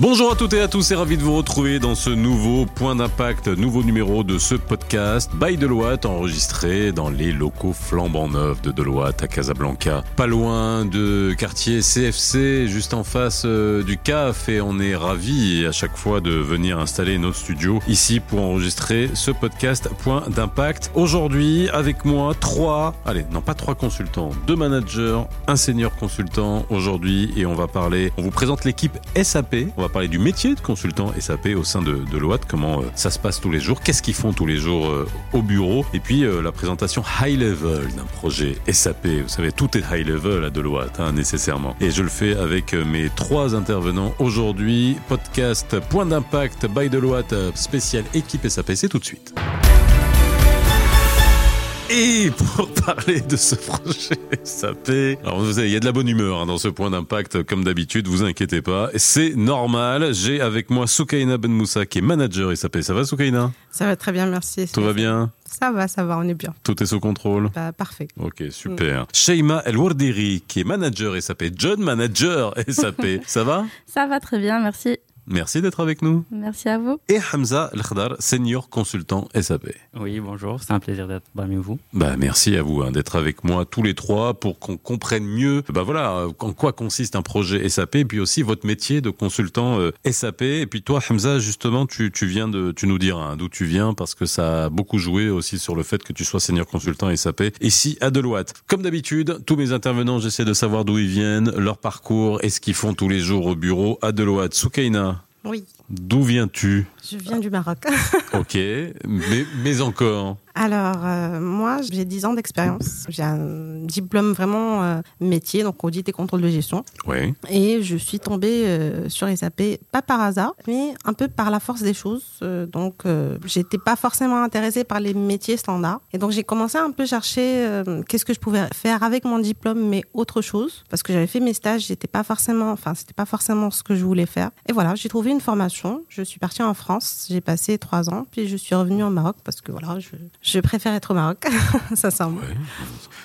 Bonjour à toutes et à tous et ravi de vous retrouver dans ce nouveau point d'impact, nouveau numéro de ce podcast by Deloitte enregistré dans les locaux flambant neufs de Deloitte à Casablanca. Pas loin de quartier CFC, juste en face euh, du CAF et on est ravi à chaque fois de venir installer notre studio ici pour enregistrer ce podcast point d'impact. Aujourd'hui avec moi trois, allez non pas trois consultants, deux managers, un senior consultant aujourd'hui et on va parler, on vous présente l'équipe SAP. Va parler du métier de consultant SAP au sein de, de comment euh, ça se passe tous les jours, qu'est-ce qu'ils font tous les jours euh, au bureau, et puis euh, la présentation high level d'un projet SAP. Vous savez, tout est high level à Deloitte, hein, nécessairement. Et je le fais avec mes trois intervenants aujourd'hui. Podcast Point d'impact by Deloitte, spécial équipe SAP, c'est tout de suite. Et pour parler de ce projet SAP, alors vous savez, il y a de la bonne humeur hein, dans ce point d'impact, comme d'habitude, vous inquiétez pas, c'est normal. J'ai avec moi Soukaina Ben Moussa qui est manager SAP. Ça va Soukaina? Ça va très bien, merci. Tout va bien? Ça va, ça va, on est bien. Tout est sous contrôle? Bah, parfait. Ok, super. Sheima El Wardiri qui est manager SAP, John manager SAP. Ça va? Ça va très bien, merci. Merci d'être avec nous. Merci à vous. Et Hamza El Khadar, senior consultant SAP. Oui, bonjour, c'est un plaisir d'être parmi vous. Bah merci à vous hein, d'être avec moi tous les trois pour qu'on comprenne mieux bah voilà en quoi consiste un projet SAP et puis aussi votre métier de consultant euh, SAP et puis toi Hamza justement tu, tu viens de tu nous diras hein, d'où tu viens parce que ça a beaucoup joué aussi sur le fait que tu sois senior consultant SAP ici à Deloitte. Comme d'habitude, tous mes intervenants, j'essaie de savoir d'où ils viennent, leur parcours et ce qu'ils font tous les jours au bureau à Deloitte. Soukaina, Oui, d'où viens-tu? Je viens du Maroc. Ok, mais, mais encore. Alors, euh, moi, j'ai 10 ans d'expérience. J'ai un diplôme vraiment euh, métier, donc audit et contrôle de gestion. Oui. Et je suis tombée euh, sur SAP, pas par hasard, mais un peu par la force des choses. Euh, donc, euh, j'étais pas forcément intéressée par les métiers standards. Et donc, j'ai commencé à un peu chercher euh, qu'est-ce que je pouvais faire avec mon diplôme, mais autre chose. Parce que j'avais fait mes stages, j'étais pas forcément, enfin, c'était pas forcément ce que je voulais faire. Et voilà, j'ai trouvé une formation. Je suis partie en France. J'ai passé trois ans, puis je suis revenue au Maroc parce que voilà, je, je préfère être au Maroc, sincèrement. Ouais.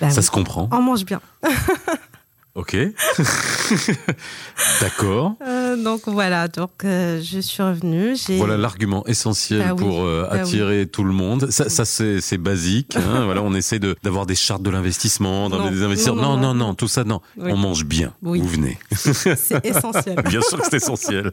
Bah Ça oui. se comprend. On mange bien. Ok. D'accord. Euh, donc voilà, donc euh, je suis revenue. Voilà l'argument essentiel Bah pour euh, Bah oui. attirer tout le monde. Ça, ça c'est basique. hein. voilà, on essaie de d'avoir des chartes de l'investissement, des investisseurs. Non, non, non, non. non, tout ça, non. Oui. On mange bien. Oui. Vous venez. c'est essentiel. Bien sûr que c'est essentiel.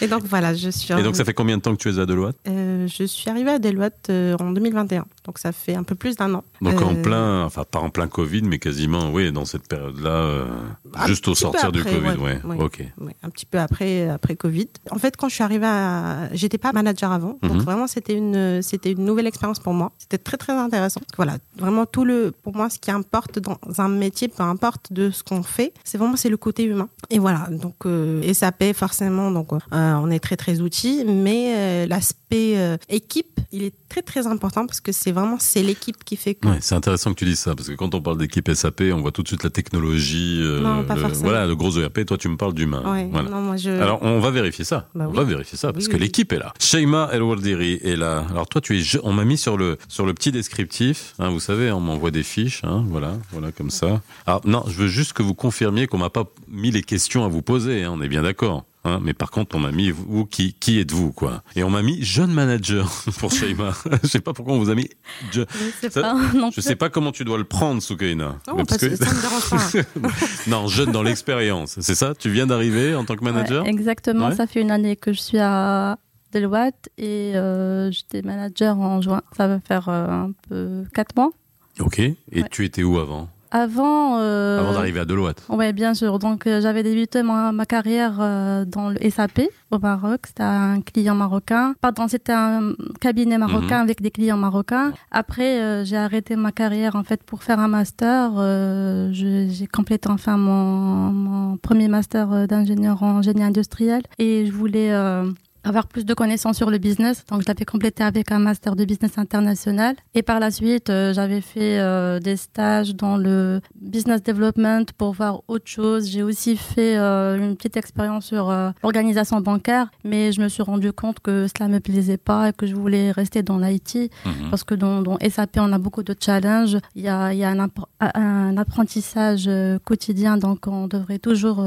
Et donc voilà, je suis. Et donc, revenue. ça fait combien de temps que tu es à Deloitte? Je suis arrivée à Deloitte en 2021, donc ça fait un peu plus d'un an. Donc en plein, enfin pas en plein Covid, mais quasiment, oui, dans cette période-là, euh, juste au sortir du Covid, ouais. ouais, Ok. ouais, un petit peu après après Covid. En fait, quand je suis arrivée, à... j'étais pas manager avant, donc Mhm. vraiment c'était une c'était une nouvelle expérience pour moi. C'était très très intéressant. Voilà, vraiment tout le pour moi ce qui importe dans un métier, peu importe de ce qu'on fait, c'est vraiment c'est le côté humain. Et voilà, donc euh, SAP forcément, donc euh, on est très très outils, mais euh, l'aspect équipe, il est très très important parce que c'est vraiment c'est l'équipe qui fait que Ouais, c'est intéressant que tu dises ça parce que quand on parle d'équipe SAP, on voit tout de suite la technologie. euh, Non, pas le- forcément. voilà, le gros ERP. Toi, tu me parles d'humain. Ouais, Voilà. non, moi je. Alors, on va vérifier ça. Bah on oui. va vérifier ça parce Oui, que oui. l'équipe est là. Sheima El Wardiri est là. Alors toi, tu es. je- On m'a mis sur le sur le petit descriptif. hein, vous savez, on m'envoie des fiches. hein, voilà, voilà comme ça. Alors non, je veux juste que vous confirmiez qu'on m'a pas mis les questions à vous poser. hein, on est bien d'accord. Hein, mais par contre, on m'a mis vous qui qui êtes-vous quoi? Et on m'a mis jeune manager pour Sheima. je sais pas pourquoi on vous a mis. je- Je sais Ça- pas non Je plus. sais pas comment tu dois le prendre, Soukaina. Non, parce que ça me dérange pas. non, jeune dans l'expérience. C'est ça? Tu viens d'arriver en tant que manager? Ouais, exactement, Ouais. ça fait une année que je suis à Deloitte et euh, j'étais manager en juin. Ça va faire euh, un peu quatre mois. Ok. Et Ouais. tu étais où avant? Avant. euh, Avant d'arriver à Deloitte Oui, bien sûr. Donc, euh, j'avais débuté ma, ma carrière euh, dans le SAP au Maroc. C'était un client marocain. Pardon, c'était un cabinet marocain Mhm. avec des clients marocains. Après, euh, j'ai arrêté ma carrière en fait pour faire un master. Euh, j'ai complété enfin mon, mon premier master d'ingénieur en génie industriel et je voulais euh, avoir plus de connaissances sur le business. Donc, je l'avais complété avec un master de business international. Et par la suite, euh, j'avais fait euh, des stages dans le business development pour voir autre chose. J'ai aussi fait euh, une petite expérience sur l'organisation bancaire, mais je me suis rendu compte que cela me plaisait pas et que je voulais rester dans l'IT mhm. parce que dans, dans, SAP, on a beaucoup de challenges. Il y a, il y a un, un apprentissage quotidien, donc on devrait toujours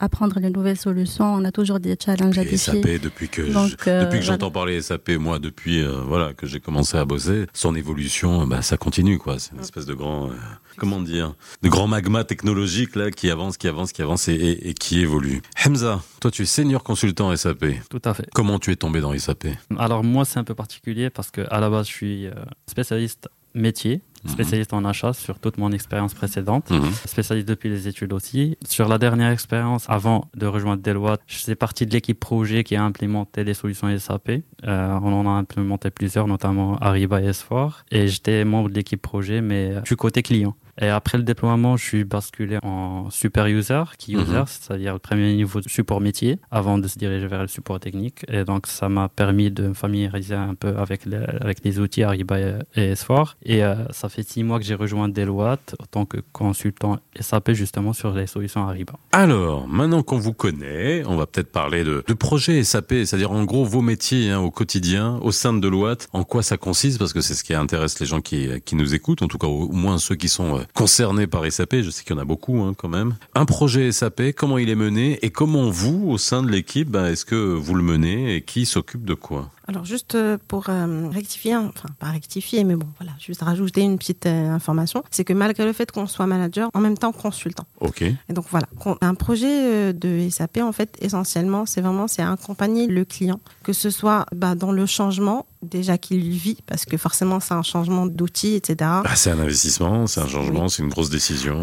apprendre les nouvelles solutions. On a toujours des challenges à. SAP, depuis que depuis que j'entends parler SAP, moi, depuis voilà que j'ai commencé à bosser, son évolution, bah, ça continue quoi. C'est une espèce de grand, euh, comment dire, de grand magma technologique là qui avance, qui avance, qui avance et, qui évolue. Hamza, toi tu es senior consultant SAP. Tout à fait. Comment tu es tombé dans SAP Alors moi c'est un peu particulier parce que à la base je suis euh, spécialiste métier Mhm. spécialiste en achat sur toute mon expérience précédente, mhm. spécialiste depuis les études aussi. Sur la dernière expérience, avant de rejoindre Deloitte, je faisais partie de l'équipe projet qui a implémenté des solutions SAP. Euh, on en a implémenté plusieurs, notamment Ariba et S4. Et j'étais membre de l'équipe projet, mais suis côté client. Et après le déploiement, je suis basculé en super user, key mhm. user, c'est-à-dire le premier niveau de support métier, avant de se diriger vers le support technique. Et donc, ça m'a permis de me familiariser un peu avec les, avec les outils Ariba et S4. Et euh, ça fait six mois que j'ai rejoint Deloitte en tant que consultant SAP justement sur les solutions Ariba. Alors, maintenant qu'on vous connaît, on va peut-être parler de, de projet SAP, c'est-à-dire en gros vos métiers hein, au quotidien, au sein de Deloitte, en quoi ça consiste, parce que c'est ce qui intéresse les gens qui, qui nous écoutent, en tout cas au moins ceux qui sont euh, concernés par SAP, je sais qu'il y en a beaucoup hein, quand même. Un projet SAP, comment il est mené et comment vous, au sein de l'équipe, bah, est-ce que vous le menez et qui s'occupe de quoi? Alors juste euh, pour euh, rectifier, enfin pas rectifier, mais bon voilà, juste rajouter une petite euh, information, c'est que malgré le fait qu'on soit manager, en même temps consultant. Ok. Et donc voilà, un projet de SAP en fait essentiellement, c'est vraiment c'est accompagner le client, que ce soit bah, dans le changement déjà qu'il vit, parce que forcément c'est un changement d'outils, etc. Bah, c'est un investissement, c'est un changement, c'est une grosse décision.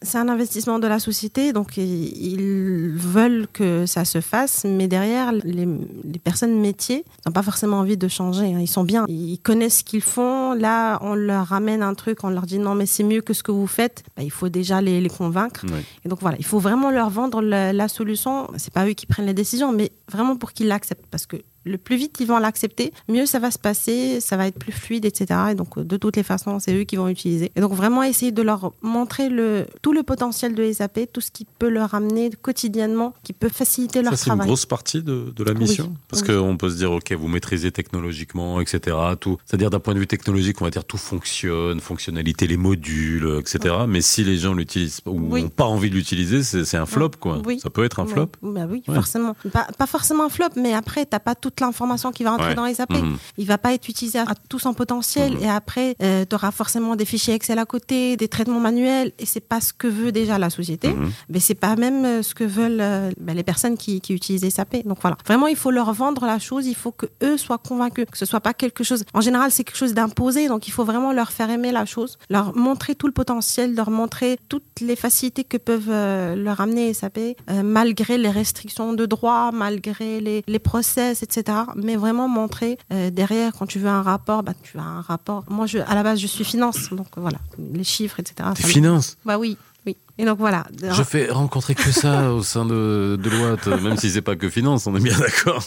c'est un investissement de la société, donc ils veulent que ça se fasse, mais derrière les, les personnes métiers pas forcément envie de changer. Hein. Ils sont bien, ils connaissent ce qu'ils font. Là, on leur ramène un truc, on leur dit non, mais c'est mieux que ce que vous faites. Bah, il faut déjà les, les convaincre. Et donc voilà, il faut vraiment leur vendre la, la solution. C'est pas eux qui prennent les décisions, mais vraiment pour qu'ils l'acceptent. Parce que le plus vite ils vont l'accepter, mieux ça va se passer, ça va être plus fluide, etc. Et donc, de toutes les façons, c'est eux qui vont utiliser. Et donc, vraiment essayer de leur montrer le, tout le potentiel de SAP, tout ce qui peut leur amener quotidiennement, qui peut faciliter leur ça, travail. C'est une grosse partie de, de la mission? Parce qu'on peut se dire, OK, vous maîtrisez technologiquement, etc. Tout. C'est-à-dire, d'un point de vue technologique, on va dire tout fonctionne, fonctionnalité, les modules, etc. Mais si les gens l'utilisent ou n'ont pas envie de l'utiliser, c'est un flop, quoi. Ça peut être un flop. Bah oui, forcément. Pas, pas, forcément un flop, mais après, t'as pas toute l'information qui va rentrer dans les AP. Mhm. Il va pas être utilisé à tout son potentiel. Mhm. Et après, euh, tu auras forcément des fichiers Excel à côté, des traitements manuels. Et c'est pas ce que veut déjà la société. Mhm. Mais c'est pas même euh, ce que veulent euh, ben, les personnes qui, qui utilisent SAP. Donc voilà. Vraiment, il faut leur vendre la chose. Il faut que eux soient convaincus. Que ce soit pas quelque chose. En général, c'est quelque chose d'imposé. Donc il faut vraiment leur faire aimer la chose. Leur montrer tout le potentiel. Leur montrer toutes les facilités que peuvent leur amener SAP. malgré les restrictions de droit, malgré les, les process, etc mais vraiment montrer euh, derrière quand tu veux un rapport, bah tu as un rapport. Moi, je, à la base, je suis finance, donc voilà, les chiffres, etc. finance Bah oui. Oui. Et donc voilà. Je fais rencontrer que ça au sein de Deloitte, même si c'est pas que finance, on est bien d'accord.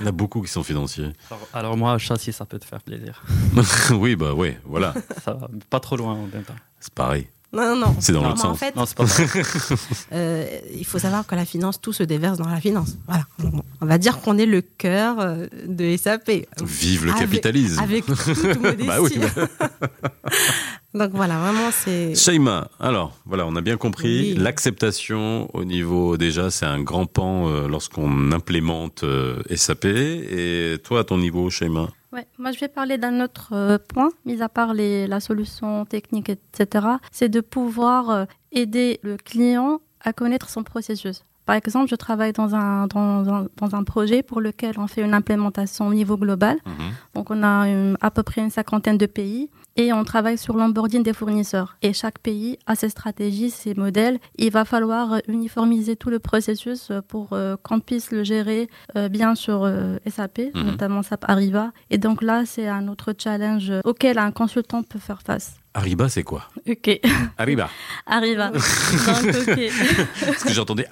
Il y en a beaucoup qui sont financiers. Alors, moi, châssis, ça peut te faire plaisir. oui, bah ouais, voilà. Ça va pas trop loin en même temps. C'est pareil. Non, non, C'est dans l'autre sens. En fait, non, pas euh, il faut savoir que la finance, tout se déverse dans la finance. Voilà. On va dire qu'on est le cœur euh, de SAP. Vive le capitalisme. Avec, toute modestie. bah oui. Donc voilà, vraiment c'est. Shaima, alors voilà, on a bien compris l'acceptation au niveau déjà, c'est un grand pan euh, lorsqu'on implémente SAP. Et toi, à ton niveau, Shaima? Moi je vais parler d'un autre euh, point, mis à part la solution technique, etc. C'est de pouvoir euh, aider le client à connaître son processus. Par exemple, je travaille dans un, dans, un, dans un projet pour lequel on fait une implémentation au niveau global. Mhm. Donc, on a à peu près une cinquantaine de pays et on travaille sur l'onboarding des fournisseurs. Et chaque pays a ses stratégies, ses modèles. Il va falloir uniformiser tout le processus pour euh, qu'on puisse le gérer euh, bien sur euh, SAP, mhm. notamment SAP Arriva. Et donc là, c'est un autre challenge auquel un consultant peut faire face. Ariba, c'est quoi? Ok. Ariba. Donc, ok. Parce que j'entendais.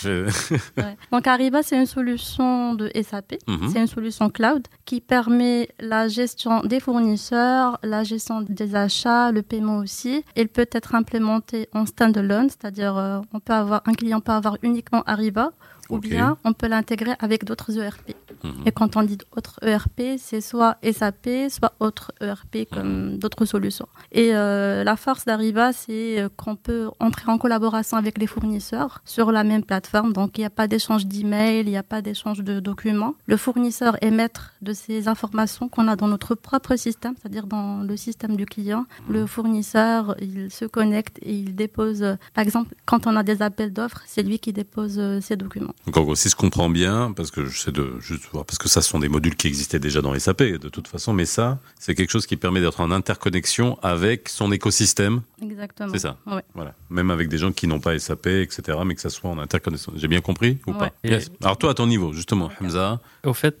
Je... Ouais. Donc Ariba, c'est une solution de SAP. Mhm. C'est une solution cloud qui permet la gestion des fournisseurs, la gestion des achats, le paiement aussi. Elle peut être implémentée en standalone, c'est-à-dire euh, on peut avoir un client peut avoir uniquement Ariba. Ou bien on peut l'intégrer avec d'autres ERP. Mhm. Et quand on dit autres ERP, c'est soit SAP, soit autres ERP comme d'autres solutions. Et euh, la force d'Ariba, c'est euh, qu'on peut entrer en collaboration avec les fournisseurs sur la même plateforme. Donc il n'y a pas d'échange d'email, il n'y a pas d'échange de documents. Le fournisseur est maître de ces informations qu'on a dans notre propre système, c'est-à-dire dans le système du client. Le fournisseur, il se connecte et il dépose, euh, par exemple, quand on a des appels d'offres, c'est lui qui dépose ces documents. Donc en gros, si je comprends bien, parce que je sais de juste voir, parce que ça ce sont des modules qui existaient déjà dans SAP de toute façon, mais ça, c'est quelque chose qui permet d'être en interconnexion avec son écosystème. Exactement. C'est ça. Ouais. Voilà. Même avec des gens qui n'ont pas SAP, etc., mais que ça soit en interconnexion. J'ai bien compris ou pas? Yes. Alors toi, à ton niveau, justement, Hamza. Au fait,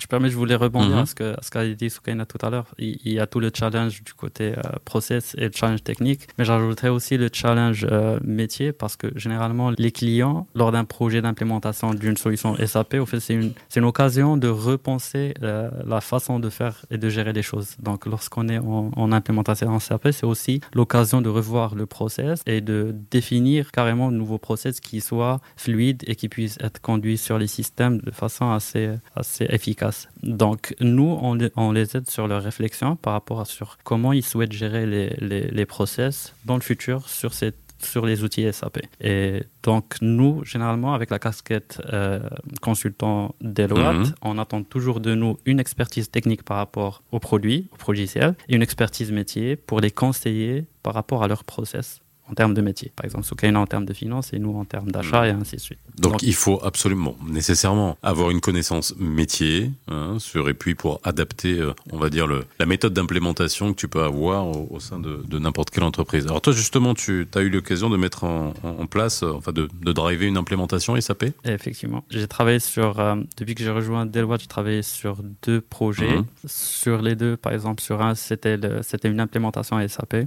tu permets, je voulais rebondir Mhm. à ce que- à ce qu'a dit Soukaina tout à l'heure. Il, il y a tout le challenge du côté euh, process et le challenge technique, mais j'ajouterais aussi le challenge euh, métier parce que généralement, les clients, lors d'un projet d'implémentation d'une solution SAP, au fait, c'est une, c'est une occasion de repenser euh, la façon de faire et de gérer les choses. Donc, lorsqu'on est en, en implémentation en SAP, c'est aussi l'occasion de revoir le process et de définir carrément de nouveaux process qui soient fluides et qui puissent être conduits sur les systèmes de façon assez, assez efficace. Donc, nous, on les, on les aide sur leur réflexion par rapport à sur comment ils souhaitent gérer les, les, les process dans le futur sur cette sur les outils SAP. Et donc, nous, généralement, avec la casquette euh, consultant Deloitte, Mhm. on attend toujours de nous une expertise technique par rapport aux produits, au logiciel, et une expertise métier pour les conseiller par rapport à leur process en termes de métier. Par exemple, Soukaina en termes de finance et nous en termes d'achat et ainsi de suite. Donc, il faut absolument, nécessairement, avoir une connaissance métier hein, sur et puis pour adapter, euh, on va dire le, la méthode d'implémentation que tu peux avoir au, au sein de, de n'importe quelle entreprise. Alors toi, justement, tu as eu l'occasion de mettre en, en- en place, euh, enfin de, de driver une implémentation SAP. Effectivement. J'ai travaillé sur, euh, depuis que j'ai rejoint Deloitte, j'ai travaillé sur deux projets. Mhm. Sur les deux, par exemple, sur un, c'était une implémentation SAP,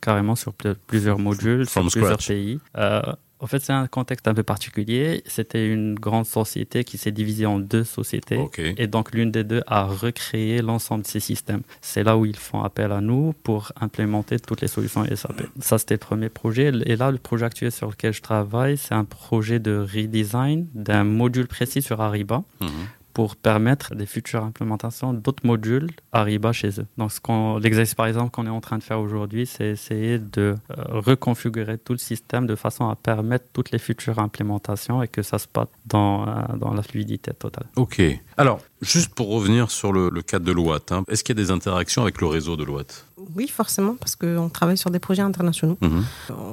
carrément sur pl- plusieurs modules, sur plusieurs scratch. pays. Euh, en fait, c'est un contexte un peu particulier. C'était une grande société qui s'est divisée en deux sociétés. Et donc, l'une des deux a recréé l'ensemble de ces systèmes. C'est là où ils font appel à nous pour implémenter toutes les solutions SAP. Ça, c'était le premier projet. Et là, le projet actuel sur lequel je travaille, c'est un projet de redesign d'un module précis sur Ariba Mhm. Pour permettre des futures implémentations d'autres modules Ariba chez eux. Donc, ce qu'on- l'exercice, par exemple, qu'on est en train de faire aujourd'hui, c'est essayer de euh, reconfigurer tout le système de façon à permettre toutes les futures implémentations et que ça se passe dans, euh, dans la fluidité totale. Ok. Alors, juste pour revenir sur le, le cadre de Loat, hein, est-ce qu'il y a des interactions avec le réseau de Loat Oui, forcément, parce qu'on travaille sur des projets internationaux. Mhm.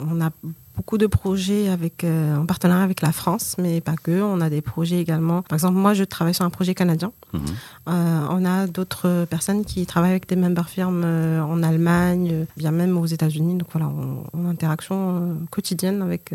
On a beaucoup de projets avec, euh, en partenariat avec la France, mais pas que. On a des projets également. Par exemple, moi, je travaille sur un projet canadien. Mhm. Euh, on a d'autres personnes qui travaillent avec des member firms euh, en Allemagne, bien même aux États-Unis. Donc voilà, on, on interaction quotidienne avec.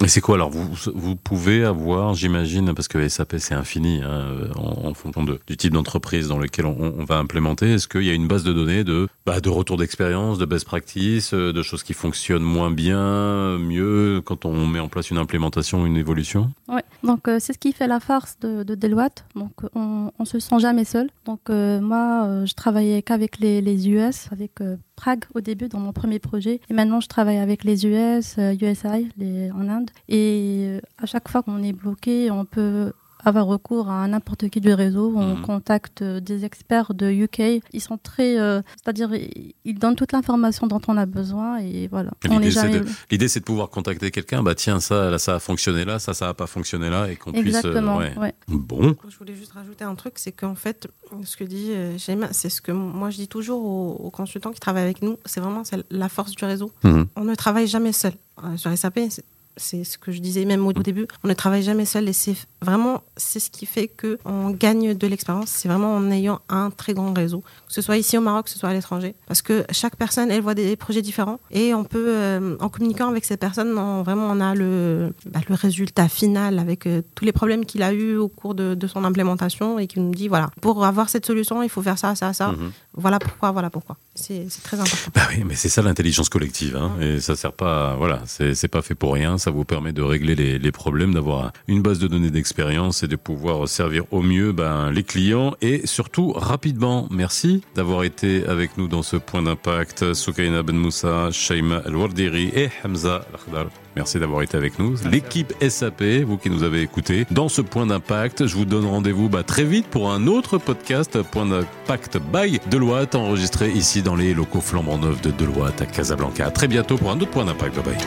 Mais c'est quoi alors vous, pouvez avoir, j'imagine, parce que SAP c'est infini hein, en, fonction du type d'entreprise dans lequel on, va implémenter. Est-ce qu'il y a une base de données de, bah, retour d'expérience, de best practice, euh, de choses qui fonctionnent moins bien, mieux quand on met en place une implémentation une évolution? Ouais. Donc euh, c'est ce qui fait la force de, de Deloitte. Donc on, on se sent jamais seul. Donc euh, moi euh, je travaillais qu'avec les, les US, avec Prague au début dans mon premier projet, et maintenant je travaille avec les US, euh, USI, les, en Inde. Et euh, à chaque fois qu'on est bloqué, on peut avoir recours à n'importe qui du réseau. On Mhm. contacte euh, des experts de UK. Ils sont très, euh, c'est-à-dire ils donnent toute l'information dont on a besoin et voilà. L'idée, c'est jamais de- pouvoir contacter quelqu'un, bah tiens ça, là, ça a fonctionné là, ça, ça a pas fonctionné là, et qu'on puisse... euh, exactement. ouais. ouais. Bon, Je voulais juste rajouter un truc, c'est qu'en fait, ce que dit euh, Shaima, c'est ce que moi je dis toujours aux, aux consultants qui travaillent avec nous, c'est vraiment c'est la force du réseau. Mhm. On ne travaille jamais seul. Euh, sur SAP, c'est- ce que je disais même au début. On ne travaille jamais seul et c'est vraiment c'est ce qui fait que on gagne de l'expérience. C'est vraiment en ayant un très grand réseau, que ce soit ici au Maroc, que ce soit à l'étranger, parce que chaque personne elle voit des projets différents et on peut euh, en communiquant avec ces personnes, on, vraiment on a le bah, le résultat final avec euh, tous les problèmes qu'il a eu au cours de, de, son implémentation et qui nous dit voilà pour avoir cette solution il faut faire ça ça ça. Mhm. Voilà pourquoi voilà pourquoi. C'est très important. Bah oui, mais c'est ça l'intelligence collective hein, et ça sert pas voilà c'est pas fait pour rien. Ça vous permet de régler les, les problèmes, d'avoir une base de données d'expérience et de pouvoir servir au mieux ben, les clients et surtout rapidement. Merci d'avoir été avec nous dans ce point d'impact. Soukaina Ben Moussa, Shaima El Wardiri et Hamza Lakhdar. Merci d'avoir été avec nous. L'équipe SAP, vous qui nous avez écoutés, dans ce point d'impact, je vous donne rendez-vous bah, très vite pour un autre podcast, Point d'impact by Deloitte, enregistré ici dans les locaux flambant neufs de Deloitte à Casablanca. À très bientôt pour un autre point d'impact. Bye bye.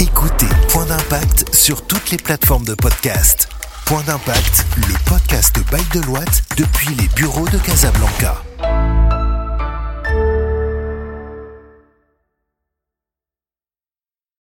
Écoutez Point d'impact sur toutes les plateformes de podcast. Point d'impact, le podcast by Deloitte depuis les bureaux de Casablanca.